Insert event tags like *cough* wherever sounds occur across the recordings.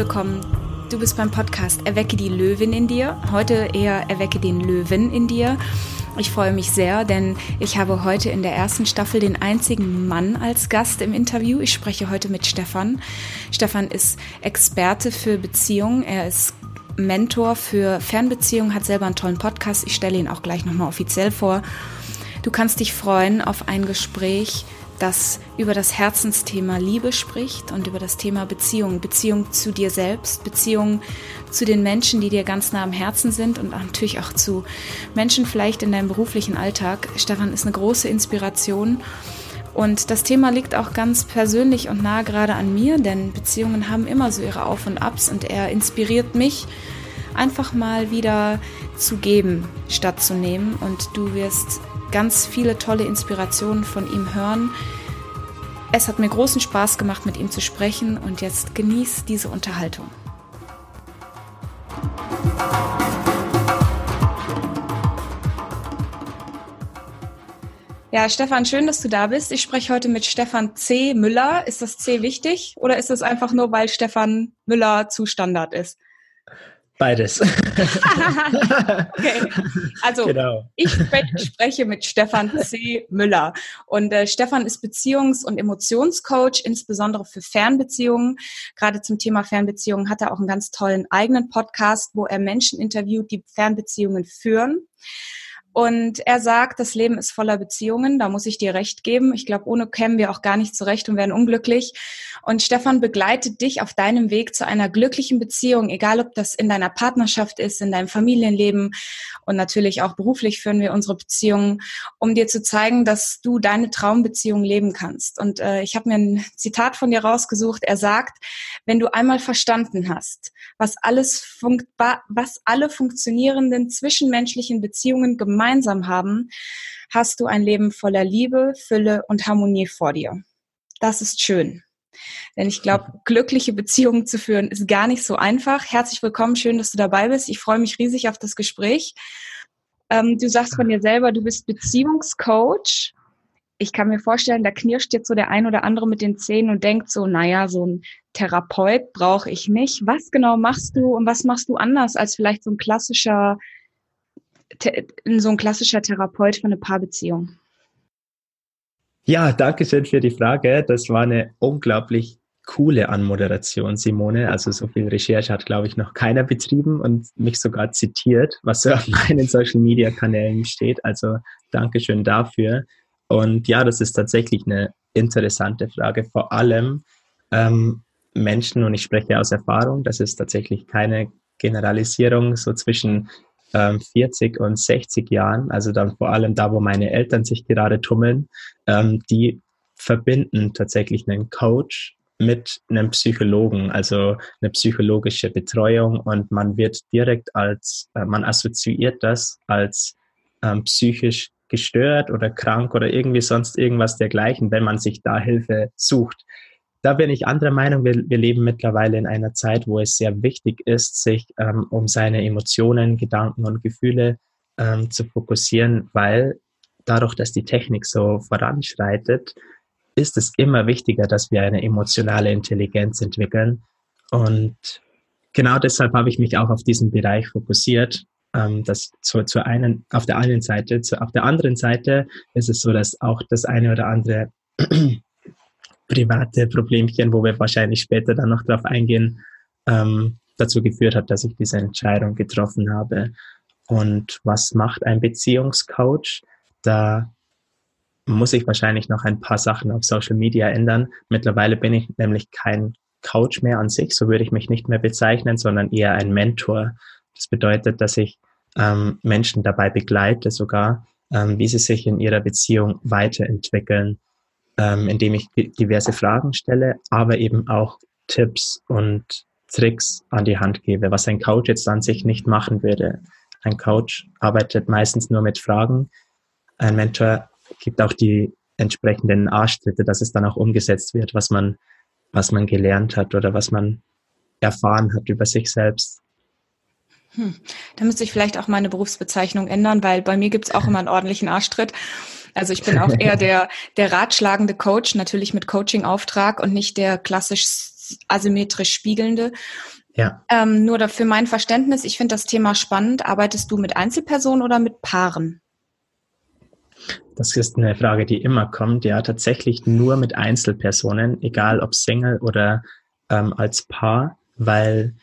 willkommen. Du bist beim Podcast Erwecke die Löwin in dir. Heute eher Erwecke den Löwen in dir. Ich freue mich sehr, denn ich habe heute in der ersten Staffel den einzigen Mann als Gast im Interview. Ich spreche heute mit Stefan. Stefan ist Experte für Beziehungen. Er ist Mentor für Fernbeziehungen, hat selber einen tollen Podcast. Ich stelle ihn auch gleich nochmal offiziell vor. Du kannst dich freuen auf ein Gespräch das über das Herzensthema Liebe spricht und über das Thema Beziehung, Beziehung zu dir selbst, Beziehung zu den Menschen, die dir ganz nah am Herzen sind und natürlich auch zu Menschen vielleicht in deinem beruflichen Alltag. Stefan ist eine große Inspiration. Und das Thema liegt auch ganz persönlich und nah gerade an mir, denn Beziehungen haben immer so ihre Auf und Abs und er inspiriert mich, einfach mal wieder zu geben, statt zu nehmen. Und du wirst ganz viele tolle Inspirationen von ihm hören. Es hat mir großen Spaß gemacht, mit ihm zu sprechen und jetzt genieß diese Unterhaltung. Ja, Stefan, schön, dass du da bist. Ich spreche heute mit Stefan C. Müller. Ist das C wichtig oder ist es einfach nur, weil Stefan Müller zu Standard ist? Beides. *laughs* okay. Also genau. ich spreche mit Stefan C. Müller. Und äh, Stefan ist Beziehungs- und Emotionscoach, insbesondere für Fernbeziehungen. Gerade zum Thema Fernbeziehungen hat er auch einen ganz tollen eigenen Podcast, wo er Menschen interviewt, die Fernbeziehungen führen. Und er sagt, das Leben ist voller Beziehungen, da muss ich dir recht geben. Ich glaube, ohne kämen wir auch gar nicht zurecht und wären unglücklich. Und Stefan begleitet dich auf deinem Weg zu einer glücklichen Beziehung, egal ob das in deiner Partnerschaft ist, in deinem Familienleben und natürlich auch beruflich führen wir unsere Beziehungen, um dir zu zeigen, dass du deine Traumbeziehung leben kannst. Und äh, ich habe mir ein Zitat von dir rausgesucht. Er sagt, wenn du einmal verstanden hast, was alles was alle funktionierenden zwischenmenschlichen Beziehungen gemeinsam gemeinsam haben, hast du ein Leben voller Liebe, Fülle und Harmonie vor dir. Das ist schön. Denn ich glaube, *laughs* glückliche Beziehungen zu führen ist gar nicht so einfach. Herzlich willkommen, schön, dass du dabei bist. Ich freue mich riesig auf das Gespräch. Ähm, du sagst von dir selber, du bist Beziehungscoach. Ich kann mir vorstellen, da knirscht jetzt so der ein oder andere mit den Zähnen und denkt so, naja, so ein Therapeut brauche ich nicht. Was genau machst du und was machst du anders als vielleicht so ein klassischer so ein klassischer Therapeut für eine Paarbeziehung? Ja, danke schön für die Frage. Das war eine unglaublich coole Anmoderation, Simone. Also so viel Recherche hat, glaube ich, noch keiner betrieben und mich sogar zitiert, was so auf *laughs* meinen Social-Media-Kanälen steht. Also danke schön dafür. Und ja, das ist tatsächlich eine interessante Frage. Vor allem ähm, Menschen, und ich spreche aus Erfahrung, das ist tatsächlich keine Generalisierung, so zwischen 40 ähm, und 60 Jahren, also dann vor allem da, wo meine Eltern sich gerade tummeln, ähm, die verbinden tatsächlich einen Coach mit einem Psychologen, also eine psychologische Betreuung. Und man wird direkt als, äh, man assoziiert das als ähm, psychisch gestört oder krank oder irgendwie sonst irgendwas dergleichen, wenn man sich da Hilfe sucht da bin ich anderer Meinung. Wir, wir, leben mittlerweile in einer Zeit, wo es sehr wichtig ist, sich ähm, um seine Emotionen, Gedanken und Gefühle ähm, zu fokussieren, weil dadurch, dass die Technik so voranschreitet, ist es immer wichtiger, dass wir eine emotionale Intelligenz entwickeln. Und genau deshalb habe ich mich auch auf diesen Bereich fokussiert. Ähm, das zu, zu einen, auf der einen Seite, zu, auf der anderen Seite ist es so, dass auch das eine oder andere private Problemchen, wo wir wahrscheinlich später dann noch drauf eingehen, ähm, dazu geführt hat, dass ich diese Entscheidung getroffen habe. Und was macht ein Beziehungscoach? Da muss ich wahrscheinlich noch ein paar Sachen auf Social Media ändern. Mittlerweile bin ich nämlich kein Coach mehr an sich, so würde ich mich nicht mehr bezeichnen, sondern eher ein Mentor. Das bedeutet, dass ich ähm, Menschen dabei begleite, sogar, ähm, wie sie sich in ihrer Beziehung weiterentwickeln ähm, indem ich diverse Fragen stelle, aber eben auch Tipps und Tricks an die Hand gebe, was ein Coach jetzt an sich nicht machen würde. Ein Coach arbeitet meistens nur mit Fragen. Ein Mentor gibt auch die entsprechenden Arschtritte, dass es dann auch umgesetzt wird, was man, was man gelernt hat oder was man erfahren hat über sich selbst. Hm. Da müsste ich vielleicht auch meine Berufsbezeichnung ändern, weil bei mir gibt es auch immer einen ordentlichen Arschtritt. Also ich bin auch eher der, der ratschlagende Coach, natürlich mit Coaching-Auftrag und nicht der klassisch asymmetrisch spiegelnde. Ja. Ähm, nur für mein Verständnis, ich finde das Thema spannend. Arbeitest du mit Einzelpersonen oder mit Paaren? Das ist eine Frage, die immer kommt. Ja, tatsächlich nur mit Einzelpersonen, egal ob Single oder ähm, als Paar, weil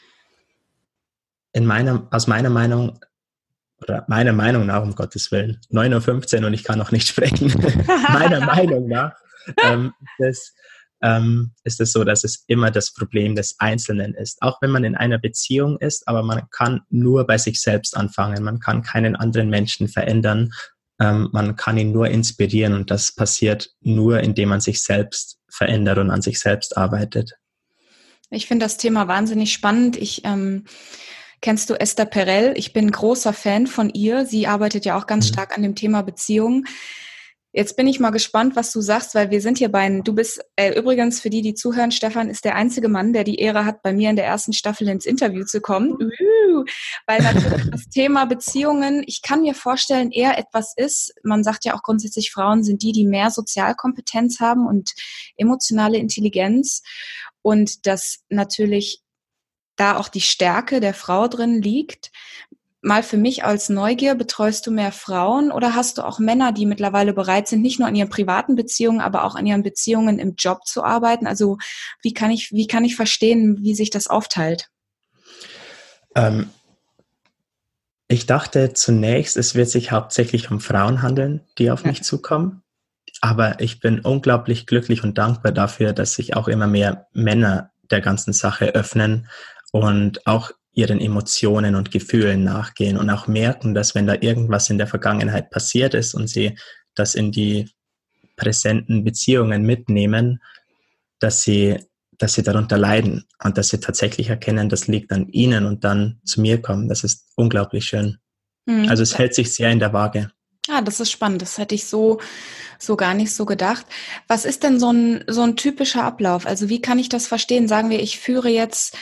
in meiner, aus meiner Meinung oder meiner Meinung nach, um Gottes Willen, 9.15 Uhr und ich kann noch nicht *laughs* sprechen, meiner Meinung nach ähm, das, ähm, ist es so, dass es immer das Problem des Einzelnen ist. Auch wenn man in einer Beziehung ist, aber man kann nur bei sich selbst anfangen. Man kann keinen anderen Menschen verändern. Ähm, man kann ihn nur inspirieren und das passiert nur, indem man sich selbst verändert und an sich selbst arbeitet. Ich finde das Thema wahnsinnig spannend. Ich ähm, kennst du Esther Perel? Ich bin großer Fan von ihr. Sie arbeitet ja auch ganz mhm. stark an dem Thema Beziehungen. Jetzt bin ich mal gespannt, was du sagst, weil wir sind hier bei, du bist äh, übrigens für die, die zuhören, Stefan ist der einzige Mann, der die Ehre hat, bei mir in der ersten Staffel ins Interview zu kommen. Uh, weil natürlich das Thema Beziehungen, ich kann mir vorstellen, eher etwas ist, man sagt ja auch grundsätzlich, Frauen sind die, die mehr Sozialkompetenz haben und emotionale Intelligenz und dass natürlich da auch die Stärke der Frau drin liegt mal für mich als Neugier, betreust du mehr Frauen oder hast du auch Männer, die mittlerweile bereit sind, nicht nur an ihren privaten Beziehungen, aber auch an ihren Beziehungen im Job zu arbeiten? Also wie kann ich, wie kann ich verstehen, wie sich das aufteilt? Ähm, ich dachte zunächst, es wird sich hauptsächlich um Frauen handeln, die auf ja. mich zukommen. Aber ich bin unglaublich glücklich und dankbar dafür, dass sich auch immer mehr Männer der ganzen Sache öffnen und auch ihren Emotionen und Gefühlen nachgehen und auch merken, dass wenn da irgendwas in der Vergangenheit passiert ist und sie das in die präsenten Beziehungen mitnehmen, dass sie, dass sie darunter leiden und dass sie tatsächlich erkennen, das liegt an ihnen und dann zu mir kommen. Das ist unglaublich schön. Mhm. Also es hält sich sehr in der Waage. Ah, das ist spannend. Das hätte ich so, so gar nicht so gedacht. Was ist denn so ein, so ein typischer Ablauf? Also wie kann ich das verstehen? Sagen wir, ich führe jetzt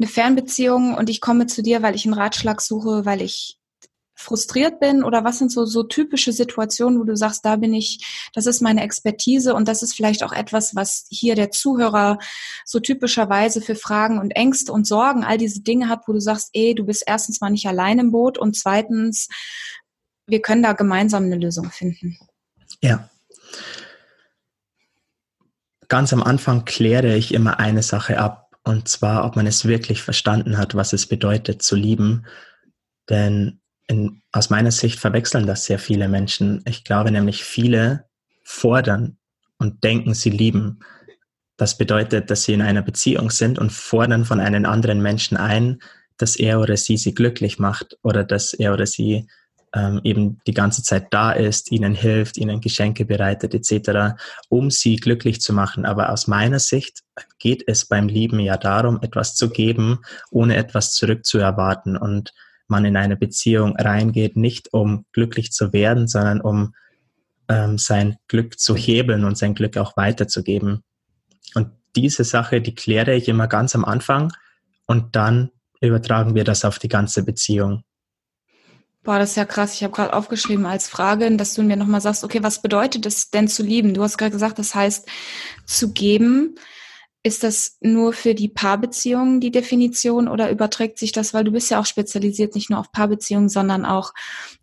eine Fernbeziehung und ich komme zu dir, weil ich einen Ratschlag suche, weil ich frustriert bin oder was sind so, so typische Situationen, wo du sagst, da bin ich, das ist meine Expertise und das ist vielleicht auch etwas, was hier der Zuhörer so typischerweise für Fragen und Ängste und Sorgen, all diese Dinge hat, wo du sagst, ey, du bist erstens mal nicht allein im Boot und zweitens, wir können da gemeinsam eine Lösung finden. Ja. Ganz am Anfang kläre ich immer eine Sache ab. Und zwar, ob man es wirklich verstanden hat, was es bedeutet zu lieben. Denn in, aus meiner Sicht verwechseln das sehr viele Menschen. Ich glaube nämlich, viele fordern und denken, sie lieben. Das bedeutet, dass sie in einer Beziehung sind und fordern von einem anderen Menschen ein, dass er oder sie sie glücklich macht oder dass er oder sie ähm, eben die ganze Zeit da ist, ihnen hilft, ihnen Geschenke bereitet etc., um sie glücklich zu machen. Aber aus meiner Sicht geht es beim Lieben ja darum, etwas zu geben, ohne etwas zurückzuerwarten und man in eine Beziehung reingeht, nicht um glücklich zu werden, sondern um ähm, sein Glück zu hebeln und sein Glück auch weiterzugeben. Und diese Sache, die kläre ich immer ganz am Anfang und dann übertragen wir das auf die ganze Beziehung. Boah, das ist ja krass. Ich habe gerade aufgeschrieben als Frage, dass du mir nochmal sagst, okay, was bedeutet es denn zu lieben? Du hast gerade gesagt, das heißt zu geben. Ist das nur für die Paarbeziehungen die Definition oder überträgt sich das, weil du bist ja auch spezialisiert nicht nur auf Paarbeziehungen, sondern auch,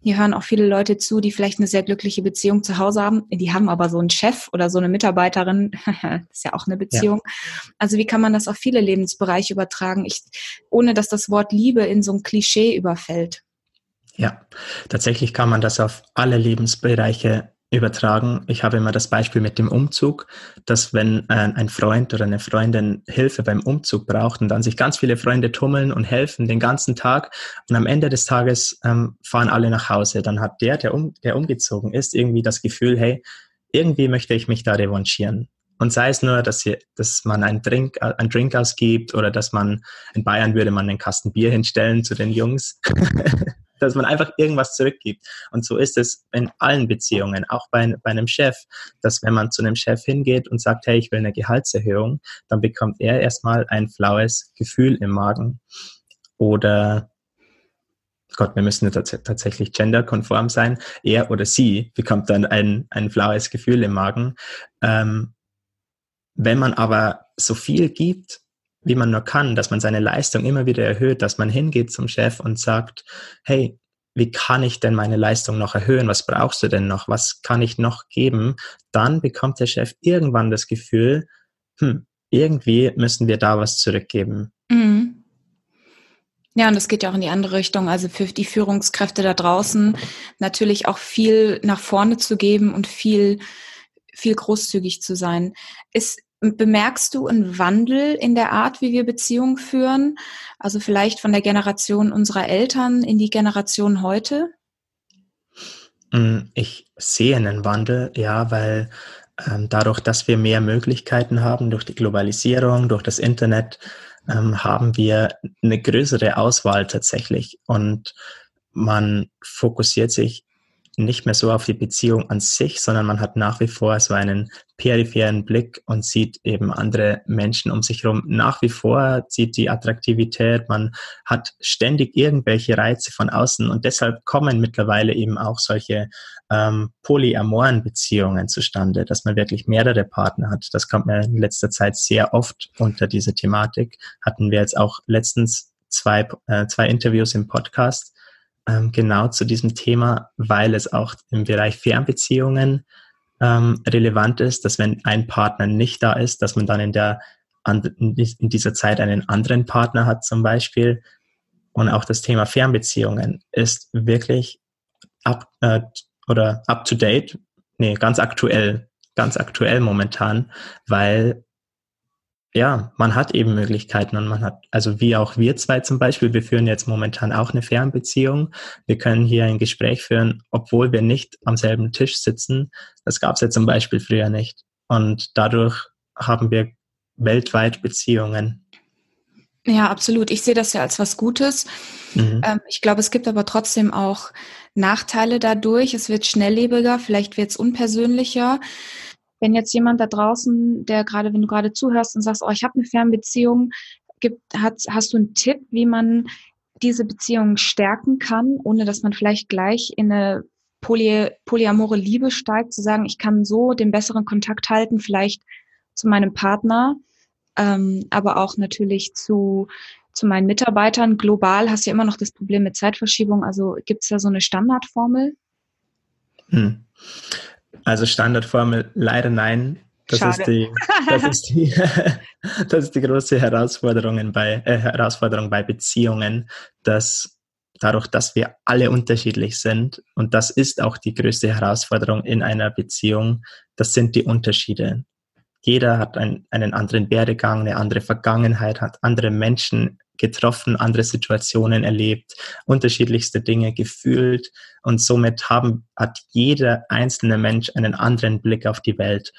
hier hören auch viele Leute zu, die vielleicht eine sehr glückliche Beziehung zu Hause haben. Die haben aber so einen Chef oder so eine Mitarbeiterin, das *laughs* ist ja auch eine Beziehung. Ja. Also wie kann man das auf viele Lebensbereiche übertragen, ich, ohne dass das Wort Liebe in so ein Klischee überfällt? Ja, tatsächlich kann man das auf alle Lebensbereiche übertragen. Ich habe immer das Beispiel mit dem Umzug, dass wenn ein Freund oder eine Freundin Hilfe beim Umzug braucht und dann sich ganz viele Freunde tummeln und helfen den ganzen Tag und am Ende des Tages ähm, fahren alle nach Hause, dann hat der, der, um, der umgezogen ist, irgendwie das Gefühl, hey, irgendwie möchte ich mich da revanchieren. Und sei es nur, dass, hier, dass man einen Drink, einen Drink ausgibt oder dass man, in Bayern würde man einen Kasten Bier hinstellen zu den Jungs. *laughs* dass man einfach irgendwas zurückgibt. Und so ist es in allen Beziehungen, auch bei, bei einem Chef, dass wenn man zu einem Chef hingeht und sagt, hey, ich will eine Gehaltserhöhung, dann bekommt er erstmal ein flaues Gefühl im Magen. Oder Gott, wir müssen tatsächlich genderkonform sein. Er oder sie bekommt dann ein, ein flaues Gefühl im Magen. Ähm, wenn man aber so viel gibt, wie man nur kann, dass man seine Leistung immer wieder erhöht, dass man hingeht zum Chef und sagt, hey, wie kann ich denn meine Leistung noch erhöhen? Was brauchst du denn noch? Was kann ich noch geben? Dann bekommt der Chef irgendwann das Gefühl, hm, irgendwie müssen wir da was zurückgeben. Mhm. Ja, und das geht ja auch in die andere Richtung. Also für die Führungskräfte da draußen natürlich auch viel nach vorne zu geben und viel, viel großzügig zu sein. Ist, bemerkst du einen Wandel in der Art, wie wir Beziehungen führen? Also vielleicht von der Generation unserer Eltern in die Generation heute? Mm, ich sehe einen Wandel, ja, weil ähm, dadurch, dass wir mehr Möglichkeiten haben durch die Globalisierung, durch das Internet, ähm, haben wir eine größere Auswahl tatsächlich und man fokussiert sich nicht mehr so auf die Beziehung an sich, sondern man hat nach wie vor so einen peripheren Blick und sieht eben andere Menschen um sich herum. Nach wie vor sieht die Attraktivität, man hat ständig irgendwelche Reize von außen und deshalb kommen mittlerweile eben auch solche ähm, polyamoren Beziehungen zustande, dass man wirklich mehrere Partner hat. Das kommt mir in letzter Zeit sehr oft unter diese Thematik. Hatten wir jetzt auch letztens zwei, äh, zwei Interviews im Podcast ähm, genau zu diesem Thema, weil es auch im Bereich Fernbeziehungen ähm, relevant ist, dass wenn ein Partner nicht da ist, dass man dann in der in dieser Zeit einen anderen Partner hat zum Beispiel. Und auch das Thema Fernbeziehungen ist wirklich up, äh, oder up to date, nee, ganz aktuell, ganz aktuell momentan, weil ja, man hat eben Möglichkeiten und man hat, also wie auch wir zwei zum Beispiel, wir führen jetzt momentan auch eine Fernbeziehung. Wir können hier ein Gespräch führen, obwohl wir nicht am selben Tisch sitzen. Das gab es ja zum Beispiel früher nicht. Und dadurch haben wir weltweit Beziehungen. Ja, absolut. Ich sehe das ja als was Gutes. Mhm. Ähm, ich glaube, es gibt aber trotzdem auch Nachteile dadurch. Es wird schnelllebiger, vielleicht wird es unpersönlicher wenn jetzt jemand da draußen, der gerade, wenn du gerade zuhörst und sagst, oh, ich habe eine Fernbeziehung, gibt, hat, hast du einen Tipp, wie man diese Beziehung stärken kann, ohne dass man vielleicht gleich in eine poly, polyamore Liebe steigt, zu sagen, ich kann so den besseren Kontakt halten, vielleicht zu meinem Partner, ähm, aber auch natürlich zu, zu meinen Mitarbeitern. Global hast du ja immer noch das Problem mit Zeitverschiebung. Also gibt es da so eine Standardformel? Hm. Also Standardformel leider nein. Das Schade. ist die, das ist die, *laughs* das ist die große Herausforderung bei, äh, Herausforderung bei Beziehungen, dass dadurch, dass wir alle unterschiedlich sind, und das ist auch die größte Herausforderung in einer Beziehung, das sind die Unterschiede. Jeder hat ein, einen anderen Werdegang, eine andere Vergangenheit, hat andere Menschen getroffen, andere Situationen erlebt, unterschiedlichste Dinge gefühlt und somit haben, hat jeder einzelne Mensch einen anderen Blick auf die Welt.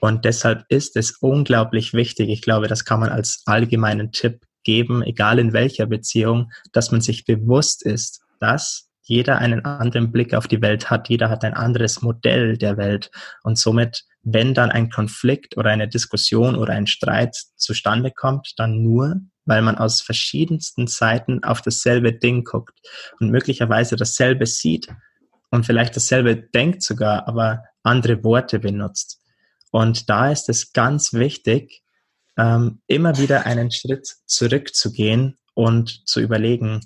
Und deshalb ist es unglaublich wichtig, ich glaube, das kann man als allgemeinen Tipp geben, egal in welcher Beziehung, dass man sich bewusst ist, dass jeder einen anderen Blick auf die Welt hat, jeder hat ein anderes Modell der Welt und somit, wenn dann ein Konflikt oder eine Diskussion oder ein Streit zustande kommt, dann nur, weil man aus verschiedensten Seiten auf dasselbe Ding guckt und möglicherweise dasselbe sieht und vielleicht dasselbe denkt sogar, aber andere Worte benutzt. Und da ist es ganz wichtig, ähm, immer wieder einen Schritt zurückzugehen und zu überlegen,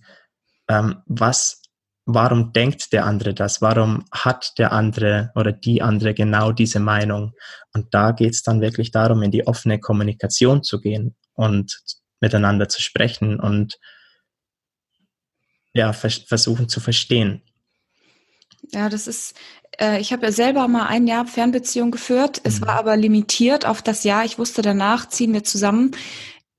ähm, was, warum denkt der andere das? Warum hat der andere oder die andere genau diese Meinung? Und da geht es dann wirklich darum, in die offene Kommunikation zu gehen und miteinander zu sprechen und ja, vers versuchen zu verstehen. Ja, das ist, äh, ich habe ja selber mal ein Jahr Fernbeziehung geführt. Es mhm. war aber limitiert auf das Jahr. Ich wusste, danach ziehen wir zusammen.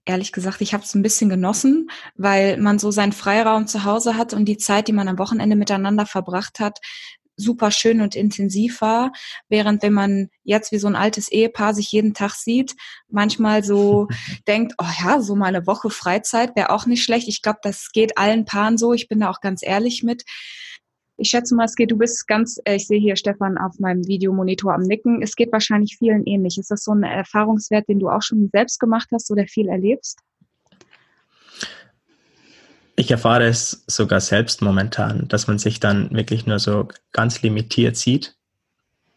Ehrlich gesagt, ich habe es ein bisschen genossen, weil man so seinen Freiraum zu Hause hat und die Zeit, die man am Wochenende miteinander verbracht hat, super schön und intensiv war, während wenn man jetzt wie so ein altes Ehepaar sich jeden Tag sieht, manchmal so *laughs* denkt, oh ja, so mal eine Woche Freizeit wäre auch nicht schlecht. Ich glaube, das geht allen Paaren so. Ich bin da auch ganz ehrlich mit. Ich schätze mal, es geht, du bist ganz, äh, ich sehe hier Stefan auf meinem Videomonitor am Nicken. Es geht wahrscheinlich vielen ähnlich. Ist das so ein Erfahrungswert, den du auch schon selbst gemacht hast oder viel erlebst? Ich erfahre es sogar selbst momentan, dass man sich dann wirklich nur so ganz limitiert sieht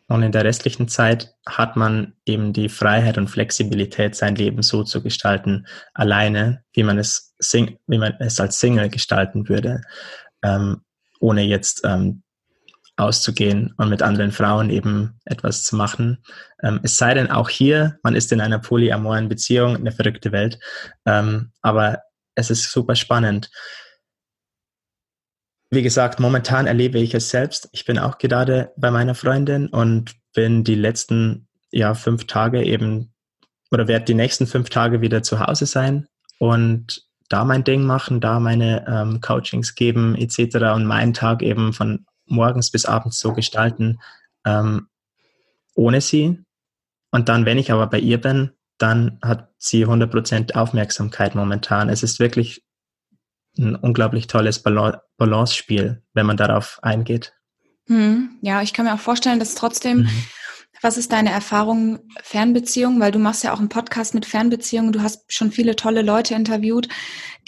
Und in der restlichen Zeit hat man eben die Freiheit und Flexibilität, sein Leben so zu gestalten, alleine, wie man es, sing wie man es als Single gestalten würde, ähm, ohne jetzt ähm, auszugehen und mit anderen Frauen eben etwas zu machen. Ähm, es sei denn, auch hier, man ist in einer polyamoren Beziehung, eine verrückte Welt, ähm, aber es ist super spannend. Wie gesagt, momentan erlebe ich es selbst. Ich bin auch gerade bei meiner Freundin und bin die letzten ja, fünf Tage eben oder werde die nächsten fünf Tage wieder zu Hause sein und da mein Ding machen, da meine ähm, Coachings geben etc. und meinen Tag eben von morgens bis abends so gestalten, ähm, ohne sie. Und dann, wenn ich aber bei ihr bin, dann hat sie 100% Aufmerksamkeit momentan. Es ist wirklich ein unglaublich tolles Balance-Spiel, wenn man darauf eingeht. Hm, ja, ich kann mir auch vorstellen, dass trotzdem, mhm. Was ist deine Erfahrung Fernbeziehungen? Weil du machst ja auch einen Podcast mit Fernbeziehungen, du hast schon viele tolle Leute interviewt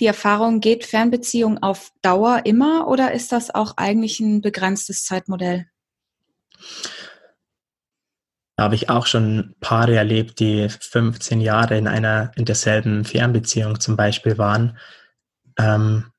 die Erfahrung, geht Fernbeziehung auf Dauer immer oder ist das auch eigentlich ein begrenztes Zeitmodell? Da habe ich auch schon Paare erlebt, die 15 Jahre in einer, in derselben Fernbeziehung zum Beispiel waren. Ähm,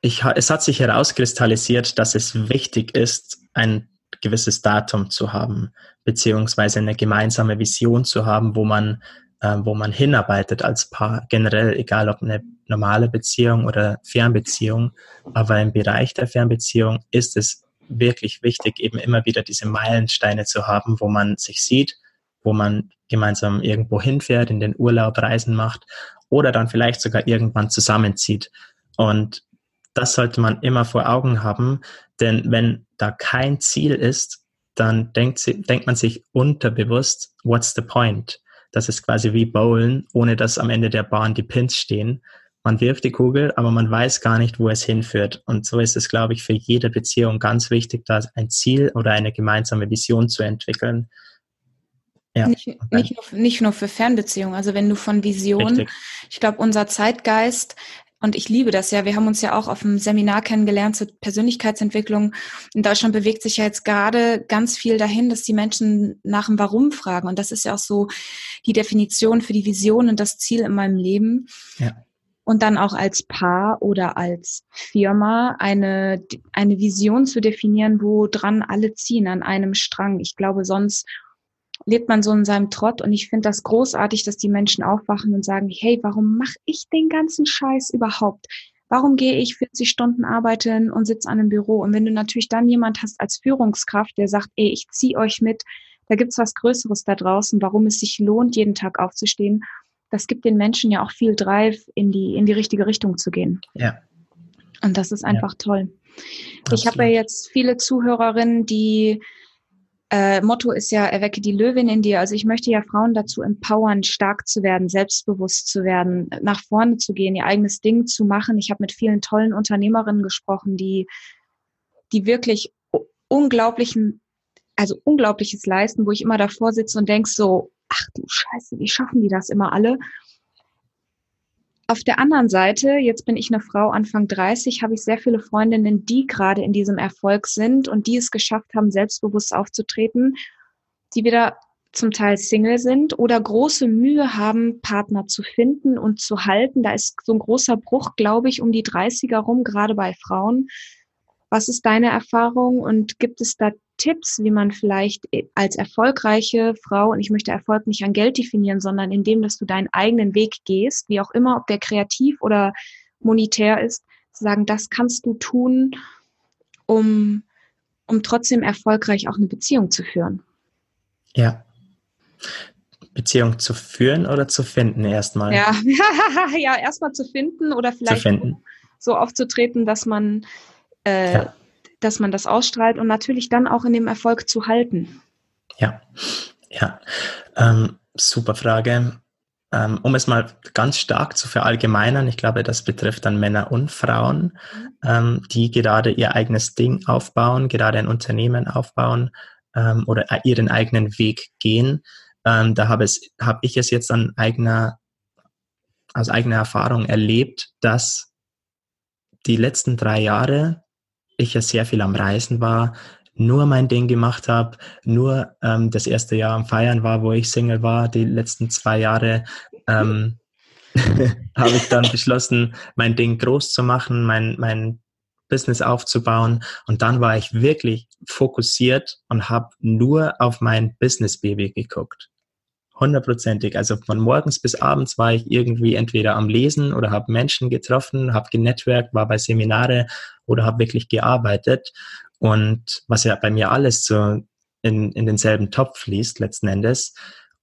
ich, es hat sich herauskristallisiert, dass es wichtig ist, ein gewisses Datum zu haben, beziehungsweise eine gemeinsame Vision zu haben, wo man äh, wo man hinarbeitet als Paar, generell, egal ob eine normale Beziehung oder Fernbeziehung. Aber im Bereich der Fernbeziehung ist es wirklich wichtig, eben immer wieder diese Meilensteine zu haben, wo man sich sieht, wo man gemeinsam irgendwo hinfährt, in den Urlaub Reisen macht oder dann vielleicht sogar irgendwann zusammenzieht. Und das sollte man immer vor Augen haben, denn wenn da kein Ziel ist, dann denkt, denkt man sich unterbewusst, what's the point? Das ist quasi wie Bowlen, ohne dass am Ende der Bahn die Pins stehen. Man wirft die Kugel, aber man weiß gar nicht, wo es hinführt. Und so ist es, glaube ich, für jede Beziehung ganz wichtig, da ein Ziel oder eine gemeinsame Vision zu entwickeln. Ja. Nicht, nicht, nur, nicht nur für Fernbeziehungen. Also wenn du von Vision, Richtig. ich glaube, unser Zeitgeist und ich liebe das ja. Wir haben uns ja auch auf einem Seminar kennengelernt zur Persönlichkeitsentwicklung. In Deutschland bewegt sich ja jetzt gerade ganz viel dahin, dass die Menschen nach dem Warum fragen. Und das ist ja auch so die Definition für die Vision und das Ziel in meinem Leben. Ja. Und dann auch als Paar oder als Firma eine, eine Vision zu definieren, wo dran alle ziehen an einem Strang. Ich glaube, sonst lebt man so in seinem Trott und ich finde das großartig, dass die Menschen aufwachen und sagen, hey, warum mache ich den ganzen Scheiß überhaupt? Warum gehe ich 40 Stunden arbeiten und sitze an einem Büro? Und wenn du natürlich dann jemand hast als Führungskraft, der sagt, ey, ich ziehe euch mit, da gibt's was Größeres da draußen, warum es sich lohnt, jeden Tag aufzustehen, das gibt den Menschen ja auch viel Drive, in die, in die richtige Richtung zu gehen. Ja. Und das ist einfach ja. toll. Absolut. Ich habe ja jetzt viele Zuhörerinnen, die äh, Motto ist ja, erwecke die Löwin in dir. Also ich möchte ja Frauen dazu empowern, stark zu werden, selbstbewusst zu werden, nach vorne zu gehen, ihr eigenes Ding zu machen. Ich habe mit vielen tollen Unternehmerinnen gesprochen, die, die wirklich unglaublichen, also unglaubliches leisten, wo ich immer davor sitze und denk so, ach du Scheiße, wie schaffen die das immer alle? Auf der anderen Seite, jetzt bin ich eine Frau Anfang 30, habe ich sehr viele Freundinnen, die gerade in diesem Erfolg sind und die es geschafft haben, selbstbewusst aufzutreten, die wieder zum Teil Single sind oder große Mühe haben, Partner zu finden und zu halten. Da ist so ein großer Bruch, glaube ich, um die 30er rum, gerade bei Frauen. Was ist deine Erfahrung und gibt es da Tipps, wie man vielleicht als erfolgreiche Frau, und ich möchte Erfolg nicht an Geld definieren, sondern in dem, dass du deinen eigenen Weg gehst, wie auch immer, ob der kreativ oder monetär ist, zu sagen, das kannst du tun, um, um trotzdem erfolgreich auch eine Beziehung zu führen. Ja. Beziehung zu führen oder zu finden erstmal? Ja, *laughs* ja erstmal zu finden oder vielleicht so aufzutreten, dass man äh, ja dass man das ausstrahlt und natürlich dann auch in dem Erfolg zu halten. Ja, ja, ähm, super Frage. Ähm, um es mal ganz stark zu verallgemeinern, ich glaube, das betrifft dann Männer und Frauen, ähm, die gerade ihr eigenes Ding aufbauen, gerade ein Unternehmen aufbauen ähm, oder ihren eigenen Weg gehen. Ähm, da habe hab ich es jetzt an eigener, aus eigener Erfahrung erlebt, dass die letzten drei Jahre ich ja sehr viel am Reisen war, nur mein Ding gemacht habe, nur ähm, das erste Jahr am Feiern war, wo ich Single war, die letzten zwei Jahre ähm, *laughs* habe ich dann beschlossen, mein Ding groß zu machen, mein, mein Business aufzubauen. Und dann war ich wirklich fokussiert und habe nur auf mein Business-Baby geguckt. Hundertprozentig. Also von morgens bis abends war ich irgendwie entweder am Lesen oder habe Menschen getroffen, habe genetworked, war bei Seminare oder habe wirklich gearbeitet. Und was ja bei mir alles so in, in denselben Topf fließt letzten Endes.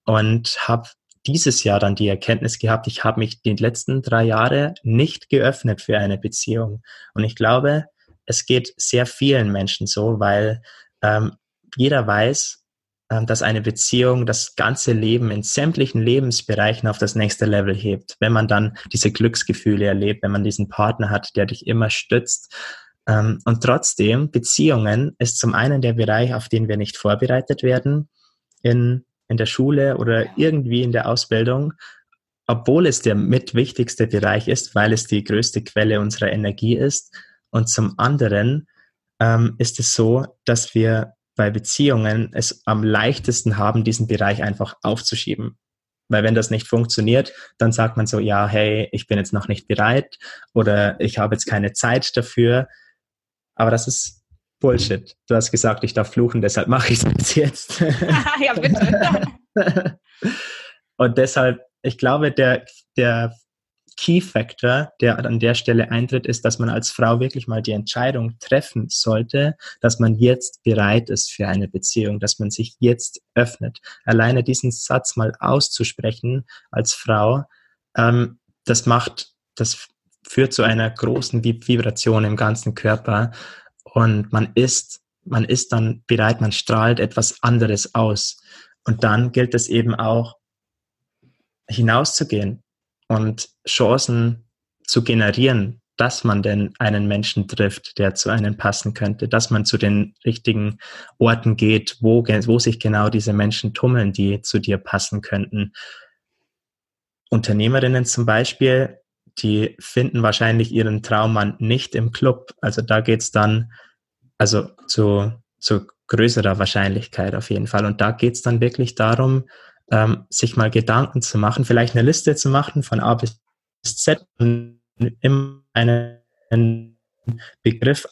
Und habe dieses Jahr dann die Erkenntnis gehabt, ich habe mich die letzten drei Jahre nicht geöffnet für eine Beziehung. Und ich glaube, es geht sehr vielen Menschen so, weil ähm, jeder weiß, dass eine Beziehung das ganze Leben in sämtlichen Lebensbereichen auf das nächste Level hebt. Wenn man dann diese Glücksgefühle erlebt, wenn man diesen Partner hat, der dich immer stützt. Ähm, und trotzdem, Beziehungen ist zum einen der Bereich, auf den wir nicht vorbereitet werden in in der Schule oder irgendwie in der Ausbildung, obwohl es der mitwichtigste Bereich ist, weil es die größte Quelle unserer Energie ist. Und zum anderen ähm, ist es so, dass wir bei Beziehungen es am leichtesten haben, diesen Bereich einfach aufzuschieben. Weil wenn das nicht funktioniert, dann sagt man so, ja, hey, ich bin jetzt noch nicht bereit oder ich habe jetzt keine Zeit dafür. Aber das ist Bullshit. Du hast gesagt, ich darf fluchen, deshalb mache ich es jetzt. *laughs* ja, bitte. *laughs* Und deshalb, ich glaube, der, der Key Factor, der an der Stelle eintritt, ist, dass man als Frau wirklich mal die Entscheidung treffen sollte, dass man jetzt bereit ist für eine Beziehung, dass man sich jetzt öffnet. Alleine diesen Satz mal auszusprechen als Frau, ähm, das macht, das führt zu einer großen Vibration im ganzen Körper und man ist, man ist dann bereit, man strahlt etwas anderes aus. Und dann gilt es eben auch, hinauszugehen und Chancen zu generieren, dass man denn einen Menschen trifft, der zu einem passen könnte, dass man zu den richtigen Orten geht, wo, wo sich genau diese Menschen tummeln, die zu dir passen könnten. Unternehmerinnen zum Beispiel, die finden wahrscheinlich ihren Traummann nicht im Club. Also da geht's dann also zu, zu größerer Wahrscheinlichkeit auf jeden Fall. Und da geht's dann wirklich darum, ähm, sich mal Gedanken zu machen, vielleicht eine Liste zu machen von A bis Z und immer einen Begriff,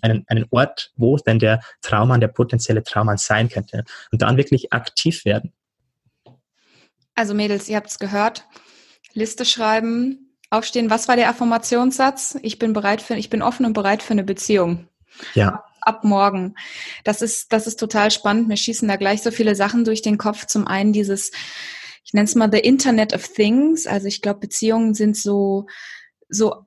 einen, einen Ort, wo denn der Traummann, der potenzielle Traummann sein könnte. Und dann wirklich aktiv werden. Also Mädels, ihr habt es gehört. Liste schreiben, aufstehen. Was war der Affirmationssatz? Ich bin bereit für, ich bin offen und bereit für eine Beziehung. Ja ab morgen. Das ist, das ist total spannend. Mir schießen da gleich so viele Sachen durch den Kopf. Zum einen dieses, ich nenne es mal The Internet of Things. Also ich glaube, Beziehungen sind so, so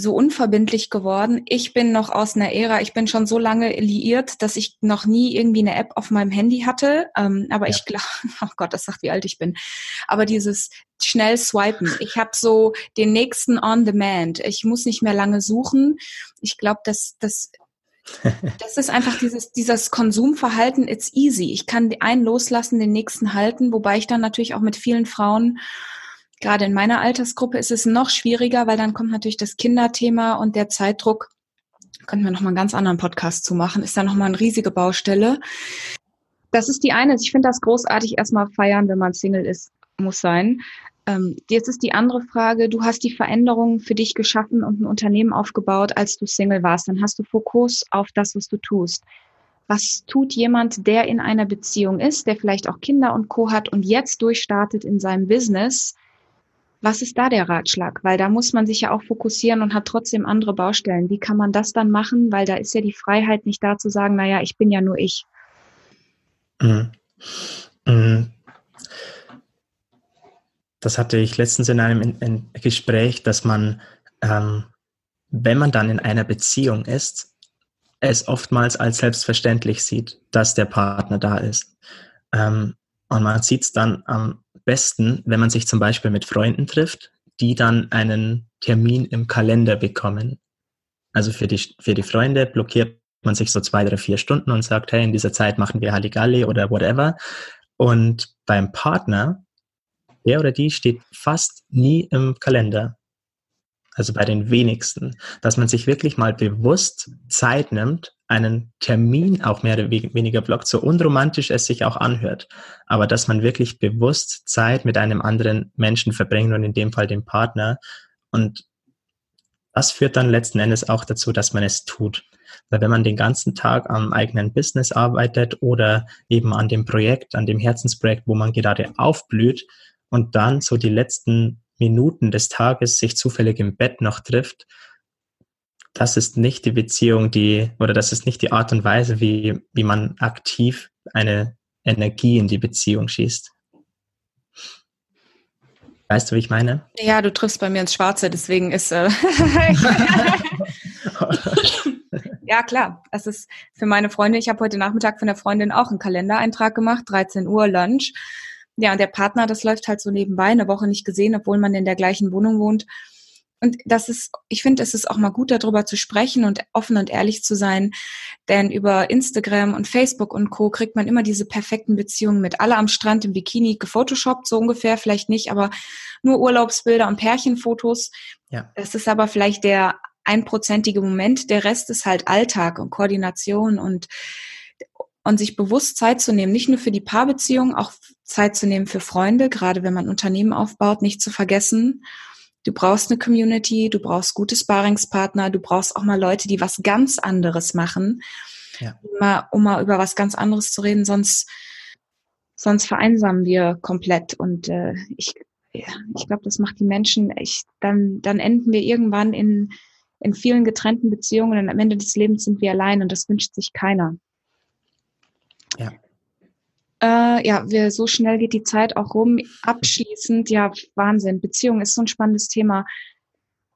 so unverbindlich geworden. Ich bin noch aus einer Ära, ich bin schon so lange liiert, dass ich noch nie irgendwie eine App auf meinem Handy hatte. Ähm, aber ja. ich glaube, *laughs* oh Gott, das sagt, wie alt ich bin. Aber dieses schnell swipen. Ich habe so den nächsten on demand. Ich muss nicht mehr lange suchen. Ich glaube, dass das *laughs* das ist einfach dieses, dieses Konsumverhalten, it's easy. Ich kann einen loslassen, den nächsten halten, wobei ich dann natürlich auch mit vielen Frauen, gerade in meiner Altersgruppe, ist es noch schwieriger, weil dann kommt natürlich das Kinderthema und der Zeitdruck. Könnten wir nochmal einen ganz anderen Podcast zu machen, ist da nochmal eine riesige Baustelle. Das ist die eine. Ich finde das großartig, erstmal feiern, wenn man Single ist, muss sein. Ähm, jetzt ist die andere Frage, du hast die Veränderungen für dich geschaffen und ein Unternehmen aufgebaut, als du Single warst. Dann hast du Fokus auf das, was du tust. Was tut jemand, der in einer Beziehung ist, der vielleicht auch Kinder und Co hat und jetzt durchstartet in seinem Business? Was ist da der Ratschlag? Weil da muss man sich ja auch fokussieren und hat trotzdem andere Baustellen. Wie kann man das dann machen? Weil da ist ja die Freiheit nicht da zu sagen, naja, ich bin ja nur ich. Mhm. Mhm das hatte ich letztens in einem in, in Gespräch, dass man, ähm, wenn man dann in einer Beziehung ist, es oftmals als selbstverständlich sieht, dass der Partner da ist. Ähm, und man sieht es dann am besten, wenn man sich zum Beispiel mit Freunden trifft, die dann einen Termin im Kalender bekommen. Also für die, für die Freunde blockiert man sich so zwei, drei, vier Stunden und sagt, hey, in dieser Zeit machen wir Halligalli oder whatever. Und beim Partner der oder die steht fast nie im Kalender. Also bei den wenigsten. Dass man sich wirklich mal bewusst Zeit nimmt, einen Termin auch mehr oder weniger blockt, so unromantisch es sich auch anhört. Aber dass man wirklich bewusst Zeit mit einem anderen Menschen verbringt und in dem Fall dem Partner. Und das führt dann letzten Endes auch dazu, dass man es tut. Weil wenn man den ganzen Tag am eigenen Business arbeitet oder eben an dem Projekt, an dem Herzensprojekt, wo man gerade aufblüht und dann so die letzten Minuten des Tages sich zufällig im Bett noch trifft, das ist nicht die Beziehung, die, oder das ist nicht die Art und Weise, wie, wie man aktiv eine Energie in die Beziehung schießt. Weißt du, wie ich meine? Ja, du triffst bei mir ins Schwarze, deswegen ist. Äh *laughs* ja, klar. Es ist für meine Freunde. Ich habe heute Nachmittag von der Freundin auch einen Kalendereintrag gemacht, 13 Uhr Lunch. Ja, und der Partner, das läuft halt so nebenbei, eine Woche nicht gesehen, obwohl man in der gleichen Wohnung wohnt. Und das ist, ich finde, es ist auch mal gut, darüber zu sprechen und offen und ehrlich zu sein. Denn über Instagram und Facebook und Co. kriegt man immer diese perfekten Beziehungen mit. Alle am Strand im Bikini gefotoshoppt, so ungefähr, vielleicht nicht, aber nur Urlaubsbilder und Pärchenfotos. Ja. Das ist aber vielleicht der einprozentige Moment. Der Rest ist halt Alltag und Koordination und, und sich bewusst Zeit zu nehmen, nicht nur für die Paarbeziehung, auch Zeit zu nehmen für Freunde, gerade wenn man Unternehmen aufbaut, nicht zu vergessen. Du brauchst eine Community, du brauchst gute Sparingspartner, du brauchst auch mal Leute, die was ganz anderes machen, ja. um, mal, um mal über was ganz anderes zu reden, sonst, sonst vereinsamen wir komplett. Und äh, ich, ich glaube, das macht die Menschen echt, dann, dann enden wir irgendwann in, in vielen getrennten Beziehungen und am Ende des Lebens sind wir allein und das wünscht sich keiner. Ja. Äh, ja, wir, so schnell geht die Zeit auch rum. Abschließend, ja, Wahnsinn. Beziehung ist so ein spannendes Thema.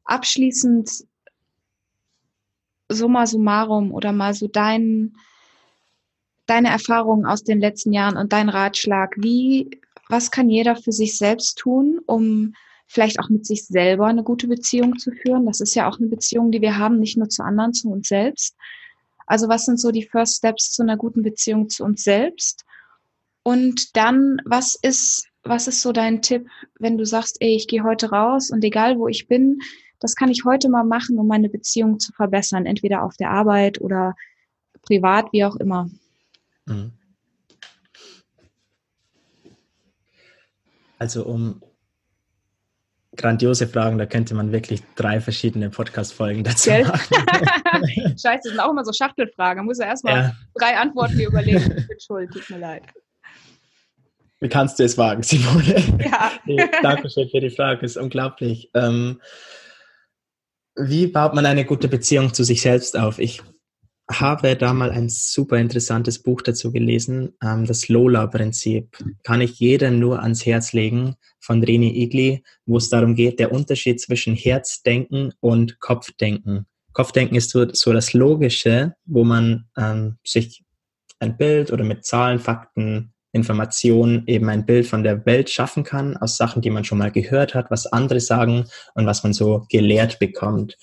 Abschließend, summa summarum oder mal so dein, deine Erfahrungen aus den letzten Jahren und dein Ratschlag. Wie, was kann jeder für sich selbst tun, um vielleicht auch mit sich selber eine gute Beziehung zu führen? Das ist ja auch eine Beziehung, die wir haben, nicht nur zu anderen, zu uns selbst. Also was sind so die First Steps zu einer guten Beziehung zu uns selbst? Und dann, was ist, was ist so dein Tipp, wenn du sagst, ey, ich gehe heute raus und egal wo ich bin, das kann ich heute mal machen, um meine Beziehung zu verbessern, entweder auf der Arbeit oder privat, wie auch immer. Mhm. Also um grandiose Fragen, da könnte man wirklich drei verschiedene Podcast-Folgen dazu Gell? machen. *laughs* Scheiße, das sind auch immer so Schachtelfragen. Man muss ja erstmal ja. drei Antworten überlegen. Ich bin schuld, tut mir leid. Wie kannst du es wagen, Simone? Ja. *laughs* nee, Dankeschön für die Frage, ist unglaublich. Ähm, wie baut man eine gute Beziehung zu sich selbst auf? Ich habe da mal ein super interessantes Buch dazu gelesen, ähm, das Lola-Prinzip. Kann ich jedem nur ans Herz legen, von Reni Igli, wo es darum geht, der Unterschied zwischen Herzdenken und Kopfdenken. Kopfdenken ist so, so das Logische, wo man ähm, sich ein Bild oder mit Zahlen, Fakten Information eben ein Bild von der Welt schaffen kann, aus Sachen, die man schon mal gehört hat, was andere sagen und was man so gelehrt bekommt.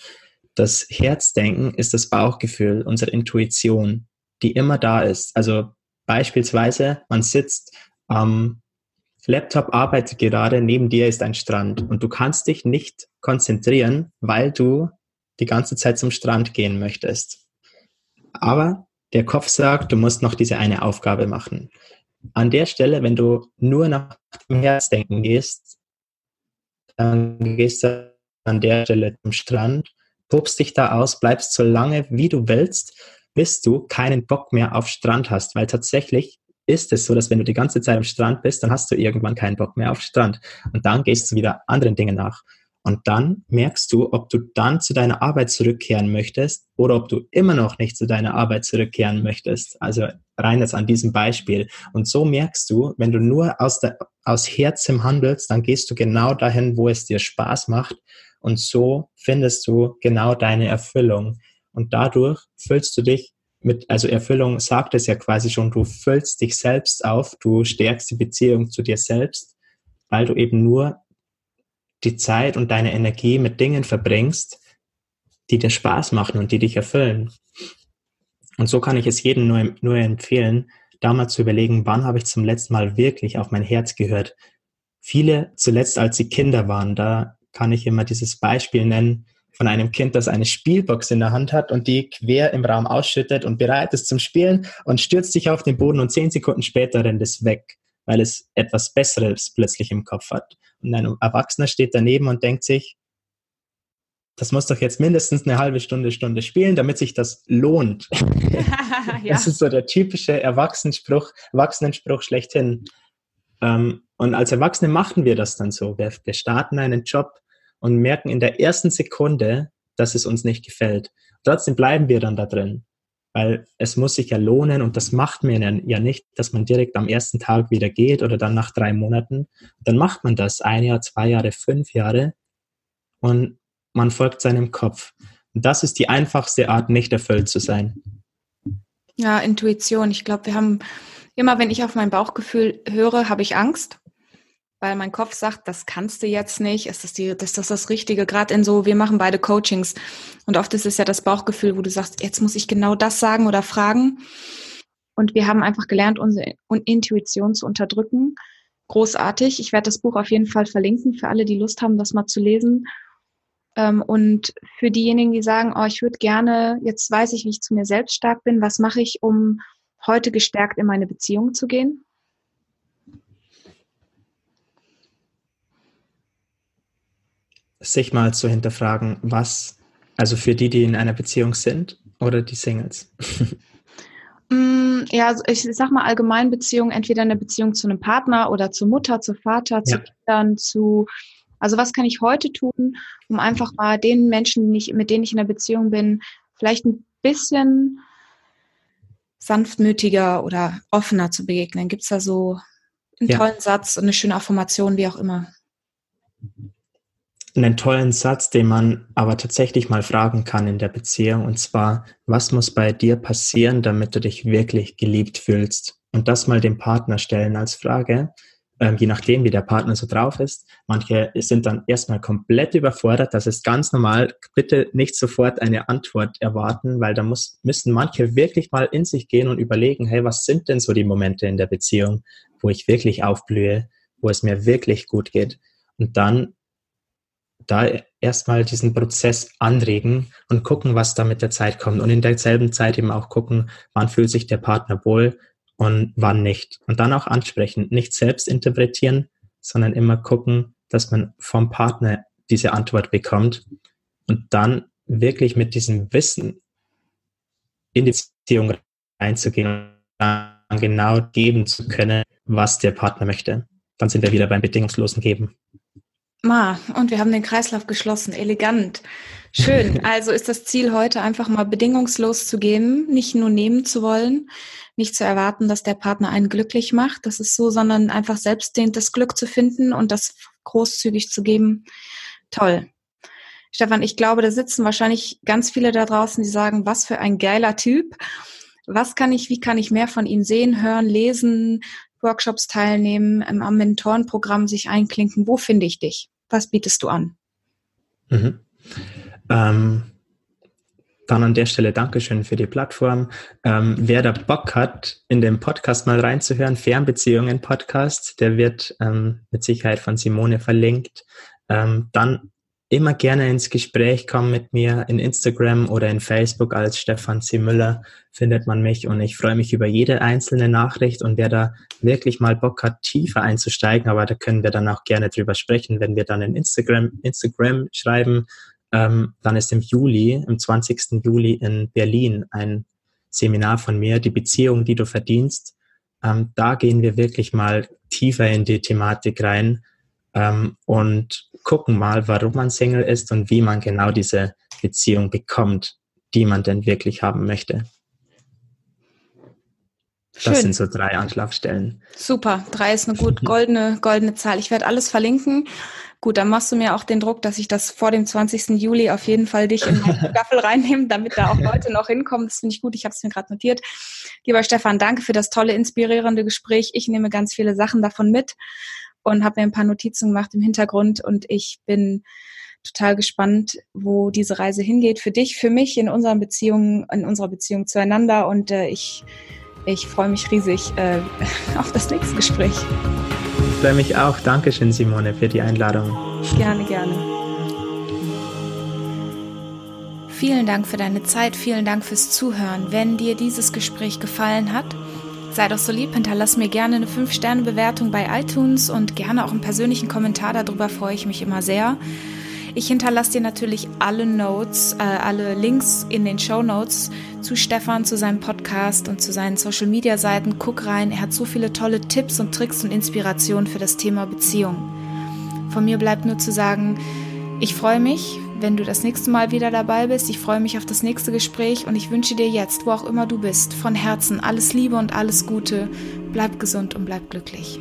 Das Herzdenken ist das Bauchgefühl, unsere Intuition, die immer da ist. Also beispielsweise, man sitzt am Laptop, arbeitet gerade, neben dir ist ein Strand und du kannst dich nicht konzentrieren, weil du die ganze Zeit zum Strand gehen möchtest. Aber der Kopf sagt, du musst noch diese eine Aufgabe machen an der Stelle, wenn du nur nach dem Herzdenken gehst, dann gehst du an der Stelle zum Strand, tobst dich da aus, bleibst so lange, wie du willst, bis du keinen Bock mehr auf Strand hast. Weil tatsächlich ist es so, dass wenn du die ganze Zeit am Strand bist, dann hast du irgendwann keinen Bock mehr auf Strand. Und dann gehst du wieder anderen Dingen nach. Und dann merkst du, ob du dann zu deiner Arbeit zurückkehren möchtest oder ob du immer noch nicht zu deiner Arbeit zurückkehren möchtest. Also rein jetzt an diesem Beispiel. Und so merkst du, wenn du nur aus, aus Herzen handelst, dann gehst du genau dahin, wo es dir Spaß macht. Und so findest du genau deine Erfüllung. Und dadurch füllst du dich mit, also Erfüllung sagt es ja quasi schon, du füllst dich selbst auf, du stärkst die Beziehung zu dir selbst, weil du eben nur die Zeit und deine Energie mit Dingen verbringst, die dir Spaß machen und die dich erfüllen. Und so kann ich es jedem nur, nur empfehlen, da mal zu überlegen, wann habe ich zum letzten Mal wirklich auf mein Herz gehört. Viele zuletzt, als sie Kinder waren, da kann ich immer dieses Beispiel nennen von einem Kind, das eine Spielbox in der Hand hat und die quer im Raum ausschüttet und bereit ist zum Spielen und stürzt sich auf den Boden und zehn Sekunden später rennt es weg, weil es etwas Besseres plötzlich im Kopf hat. Und ein Erwachsener steht daneben und denkt sich, das muss doch jetzt mindestens eine halbe Stunde, Stunde spielen, damit sich das lohnt. *laughs* ja. Das ist so der typische Erwachsenenspruch, Erwachsenenspruch schlechthin. Ähm, und als Erwachsene machen wir das dann so. Wir, wir starten einen Job und merken in der ersten Sekunde, dass es uns nicht gefällt. Trotzdem bleiben wir dann da drin, weil es muss sich ja lohnen und das macht man ja nicht, dass man direkt am ersten Tag wieder geht oder dann nach drei Monaten. Dann macht man das ein Jahr, zwei Jahre, fünf Jahre und man folgt seinem Kopf. Und das ist die einfachste Art, nicht erfüllt zu sein. Ja, Intuition. Ich glaube, wir haben immer, wenn ich auf mein Bauchgefühl höre, habe ich Angst, weil mein Kopf sagt, das kannst du jetzt nicht. Ist das, die, ist das das Richtige? Gerade in so, wir machen beide Coachings und oft ist es ja das Bauchgefühl, wo du sagst, jetzt muss ich genau das sagen oder fragen. Und wir haben einfach gelernt, unsere Intuition zu unterdrücken. Großartig. Ich werde das Buch auf jeden Fall verlinken für alle, die Lust haben, das mal zu lesen. Ähm, und für diejenigen, die sagen, oh, ich würde gerne, jetzt weiß ich, wie ich zu mir selbst stark bin, was mache ich, um heute gestärkt in meine Beziehung zu gehen? Sich mal zu hinterfragen, was, also für die, die in einer Beziehung sind oder die Singles? *laughs* Mm, ja, also ich sag mal allgemein Beziehung, entweder eine Beziehung zu einem Partner oder zur Mutter, zu Vater, zu ja. Kindern, zu also was kann ich heute tun, um einfach mal den Menschen, mit denen ich in der Beziehung bin, vielleicht ein bisschen sanftmütiger oder offener zu begegnen? Gibt es da so einen ja. tollen Satz und eine schöne Affirmation, wie auch immer? Einen tollen Satz, den man aber tatsächlich mal fragen kann in der Beziehung, und zwar, was muss bei dir passieren, damit du dich wirklich geliebt fühlst? Und das mal dem Partner stellen als Frage ähm, je nachdem, wie der Partner so drauf ist. Manche sind dann erstmal komplett überfordert. Das ist ganz normal. Bitte nicht sofort eine Antwort erwarten, weil da muss, müssen manche wirklich mal in sich gehen und überlegen, hey, was sind denn so die Momente in der Beziehung, wo ich wirklich aufblühe, wo es mir wirklich gut geht? Und dann da erstmal diesen Prozess anregen und gucken, was da mit der Zeit kommt. Und in derselben Zeit eben auch gucken, wann fühlt sich der Partner wohl, und wann nicht. Und dann auch ansprechen, nicht selbst interpretieren, sondern immer gucken, dass man vom Partner diese Antwort bekommt und dann wirklich mit diesem Wissen in die Beziehung reinzugehen und dann genau geben zu können, was der Partner möchte. Dann sind wir wieder beim bedingungslosen Geben. Ma, und wir haben den Kreislauf geschlossen. Elegant. Schön. *laughs* Also ist das Ziel heute einfach mal bedingungslos zu geben, nicht nur nehmen zu wollen, nicht zu erwarten, dass der Partner einen glücklich macht. Das ist so, sondern einfach selbst das Glück zu finden und das großzügig zu geben. Toll. Stefan, ich glaube, da sitzen wahrscheinlich ganz viele da draußen, die sagen, was für ein geiler Typ. Was kann ich, wie kann ich mehr von ihm sehen, hören, lesen, Workshops teilnehmen, am Mentorenprogramm sich einklinken? Wo finde ich dich? Was bietest du an? Mhm. Ähm, dann an der Stelle Dankeschön für die Plattform. Ähm, wer da Bock hat, in den Podcast mal reinzuhören, Fernbeziehungen Podcast, der wird ähm, mit Sicherheit von Simone verlinkt. Ähm, dann immer gerne ins Gespräch kommen mit mir in Instagram oder in Facebook als Stefan C. Müller findet man mich und ich freue mich über jede einzelne Nachricht und wer da wirklich mal Bock hat, tiefer einzusteigen, aber da können wir dann auch gerne drüber sprechen, wenn wir dann in Instagram, Instagram schreiben, ähm, dann ist im Juli, im 20. Juli in Berlin ein Seminar von mir, die Beziehung, die du verdienst. Ähm, da gehen wir wirklich mal tiefer in die Thematik rein ähm, und gucken mal, warum man Single ist und wie man genau diese Beziehung bekommt, die man denn wirklich haben möchte. Schön. Das sind so drei Anschlagstellen. Super, drei ist eine gut *laughs* goldene, goldene Zahl. Ich werde alles verlinken. Gut, dann machst du mir auch den Druck, dass ich das vor dem 20. Juli auf jeden Fall dich in meine *laughs* Staffel reinnehme, damit da auch Leute noch hinkommen. Das finde ich gut. Ich habe es mir gerade notiert. Lieber Stefan, danke für das tolle, inspirierende Gespräch. Ich nehme ganz viele Sachen davon mit und habe mir ein paar Notizen gemacht im Hintergrund und ich bin total gespannt, wo diese Reise hingeht. Für dich, für mich, in unseren Beziehungen, in unserer Beziehung zueinander und äh, ich, ich freue mich riesig äh, *laughs* auf das nächste Gespräch freue mich auch. Dankeschön, Simone, für die Einladung. Gerne, gerne. Vielen Dank für deine Zeit, vielen Dank fürs Zuhören. Wenn dir dieses Gespräch gefallen hat, sei doch so lieb, hinterlass mir gerne eine 5-Sterne-Bewertung bei iTunes und gerne auch einen persönlichen Kommentar, darüber freue ich mich immer sehr. Ich hinterlasse dir natürlich alle Notes, äh, alle Links in den Show Notes zu Stefan, zu seinem Podcast und zu seinen Social Media Seiten. Guck rein, er hat so viele tolle Tipps und Tricks und Inspirationen für das Thema Beziehung. Von mir bleibt nur zu sagen, ich freue mich, wenn du das nächste Mal wieder dabei bist. Ich freue mich auf das nächste Gespräch und ich wünsche dir jetzt, wo auch immer du bist, von Herzen alles Liebe und alles Gute. Bleib gesund und bleib glücklich.